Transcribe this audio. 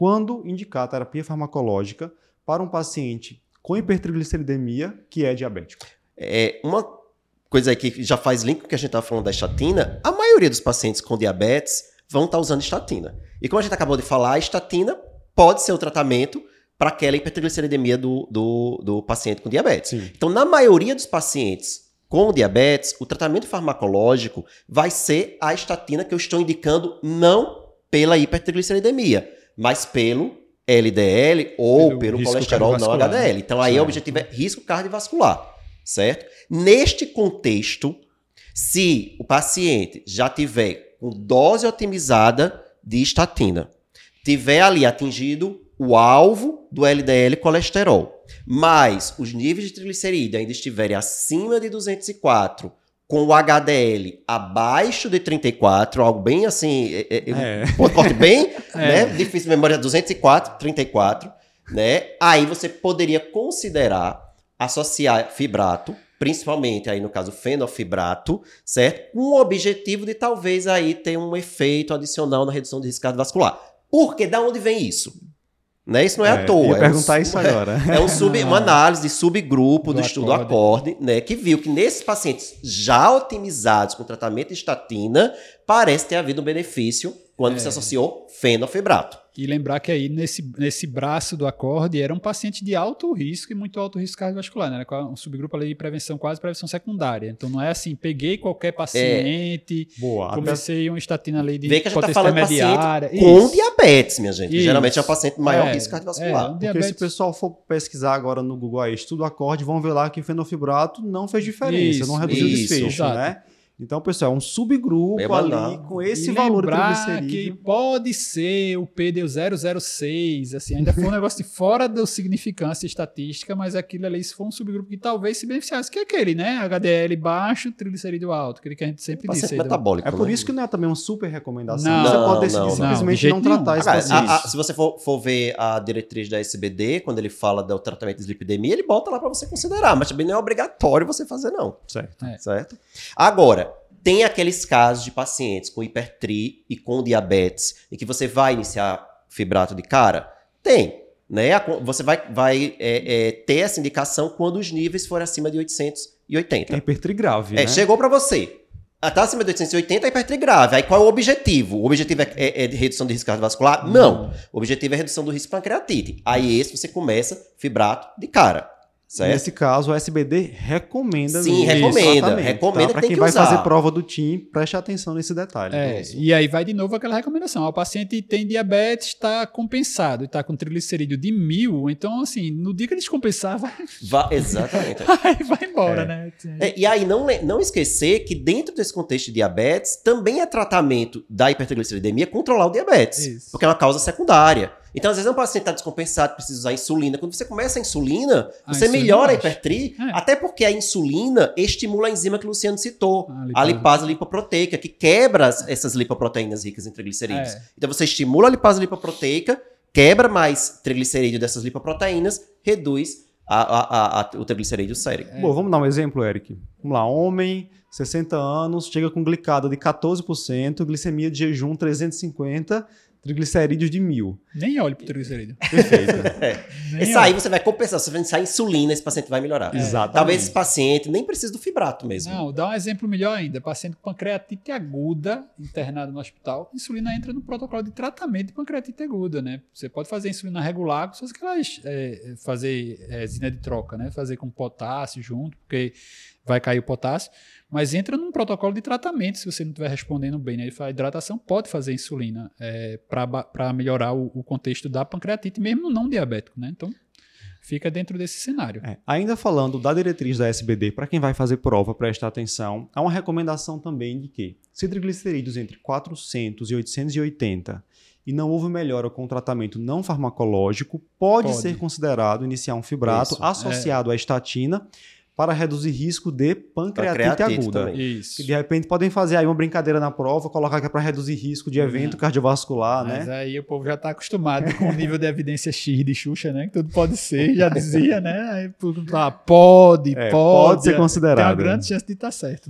quando indicar terapia farmacológica para um paciente com hipertrigliceridemia que é diabético? É, uma coisa aí que já faz link com o que a gente estava falando da estatina, a maioria dos pacientes com diabetes vão estar tá usando estatina. E como a gente acabou de falar, a estatina pode ser o tratamento para aquela hipertrigliceridemia do, do, do paciente com diabetes. Sim. Então, na maioria dos pacientes com diabetes, o tratamento farmacológico vai ser a estatina que eu estou indicando não pela hipertrigliceridemia, mas pelo LDL ou pelo, pelo colesterol não HDL. Né? Então aí certo. o objetivo é risco cardiovascular, certo? Neste contexto, se o paciente já tiver com dose otimizada de estatina, tiver ali atingido o alvo do LDL colesterol, mas os níveis de triglicerídeo ainda estiverem acima de 204, com o HDL abaixo de 34, algo bem assim, é, é, é. um bem, é. né? Difícil de memória, 204, 34, né? Aí você poderia considerar associar fibrato, principalmente aí no caso fenofibrato, certo? Com o objetivo de talvez aí ter um efeito adicional na redução de risco cardiovascular. Porque da onde vem isso? Né? Isso não é, é à toa. Ia é perguntar um, isso agora. É, um sub, uma análise de subgrupo do, do estudo acorde. acorde, né, que viu que nesses pacientes já otimizados com tratamento de estatina, parece ter havido um benefício quando é. você associou fenofibrato. E lembrar que aí nesse, nesse braço do acorde era um paciente de alto risco e muito alto risco cardiovascular, né? Era um subgrupo ali de prevenção, quase prevenção secundária. Então não é assim, peguei qualquer paciente, é. Boa, comecei até... uma estatina ali de Vê que a gente tá falando paciente com diabetes, minha gente. Isso. Geralmente é um paciente maior é, risco cardiovascular. É, um Porque se o pessoal for pesquisar agora no Google aí, estudo acorde, vão ver lá que o fenofibrato não fez diferença, isso, não reduziu o desfecho, né? Então, pessoal, é um subgrupo é ali com esse e valor que pode ser o PD 006, assim, ainda foi um negócio de fora da significância estatística, mas aquilo ali se for um subgrupo que talvez se beneficiasse, que é aquele, né? HDL baixo, triglicerídeo alto, aquele que a gente sempre disse. Metabólico, é por né? isso que não é também uma super recomendação. Não, você pode decidir não, simplesmente não, não tratar esse paciente. se você for, for, ver a diretriz da SBD, quando ele fala do tratamento de lipidemia, ele bota lá para você considerar, mas também não é obrigatório você fazer, não. Certo. É. Certo? Agora, tem aqueles casos de pacientes com hipertri e com diabetes em que você vai iniciar fibrato de cara? Tem. Né? Você vai, vai é, é, ter essa indicação quando os níveis forem acima de 880. É hipertri grave, É, né? chegou para você. Está acima de 880 é hipertri grave. Aí qual é o objetivo? O objetivo é, é, é redução de risco cardiovascular? Não. O objetivo é redução do risco de pancreatite. Aí esse você começa fibrato de cara. Certo? Nesse caso, o SBD recomenda. Sim, recomenda. Recomenda tá? Para quem vai usar. fazer prova do TIM, preste atenção nesse detalhe. É, e aí vai de novo aquela recomendação. O paciente tem diabetes, está compensado, está com triglicerídeo de mil. Então, assim, no dia que ele descompensar, vai. vai exatamente. aí vai embora, é. né? É, e aí, não, não esquecer que dentro desse contexto de diabetes, também é tratamento da hipertrigliceridemia controlar o diabetes. Isso. Porque é uma causa secundária. Então, às vezes, um paciente está descompensado, precisa usar insulina. Quando você começa a insulina, a você insulina melhora a hipertri, é. até porque a insulina estimula a enzima que o Luciano citou, a lipase, a lipase lipoproteica, que quebra essas lipoproteínas ricas em triglicerídeos. É. Então, você estimula a lipase lipoproteica, quebra mais triglicerídeo dessas lipoproteínas, reduz a, a, a, o triglicerídeo sério. É. Bom, vamos dar um exemplo, Eric. Vamos lá, homem, 60 anos, chega com glicada de 14%, glicemia de jejum 350, triglicerídeos de mil. Nem olhe para o triglicerídeo. Perfeito. é. Esse aí você vai compensar, você vai iniciar insulina, esse paciente vai melhorar. É. Exatamente. Talvez esse paciente nem precise do fibrato mesmo. Não, dá um exemplo melhor ainda. Paciente com pancreatite aguda, internado no hospital, insulina entra no protocolo de tratamento de pancreatite aguda, né? Você pode fazer insulina regular, se você quer é, fazer resina de troca, né? Fazer com potássio junto, porque vai cair o potássio mas entra num protocolo de tratamento se você não estiver respondendo bem. Né? A hidratação pode fazer insulina é, para melhorar o, o, contexto da pancreatite, mesmo no não diabético. Né? Então, fica dentro desse cenário. É, ainda falando da diretriz da SBD, para quem vai fazer prova, prestar atenção, há uma recomendação também de que se triglicerídeos entre 400 e 880 e não houve melhora com o tratamento não farmacológico, pode, pode. ser considerado iniciar um fibrato Isso, associado é. à estatina para reduzir risco de pancreatite, pancreatite aguda. Isso. Que de repente podem fazer aí uma brincadeira na prova, colocar que é para reduzir risco de evento uhum. cardiovascular, Mas né? aí o povo já está acostumado com o nível de evidência X de Xuxa, né? Que tudo pode ser, já dizia, né? Aí, ah, pode, é, pode, pode ser considerado. Tem uma grande chance de estar tá certo.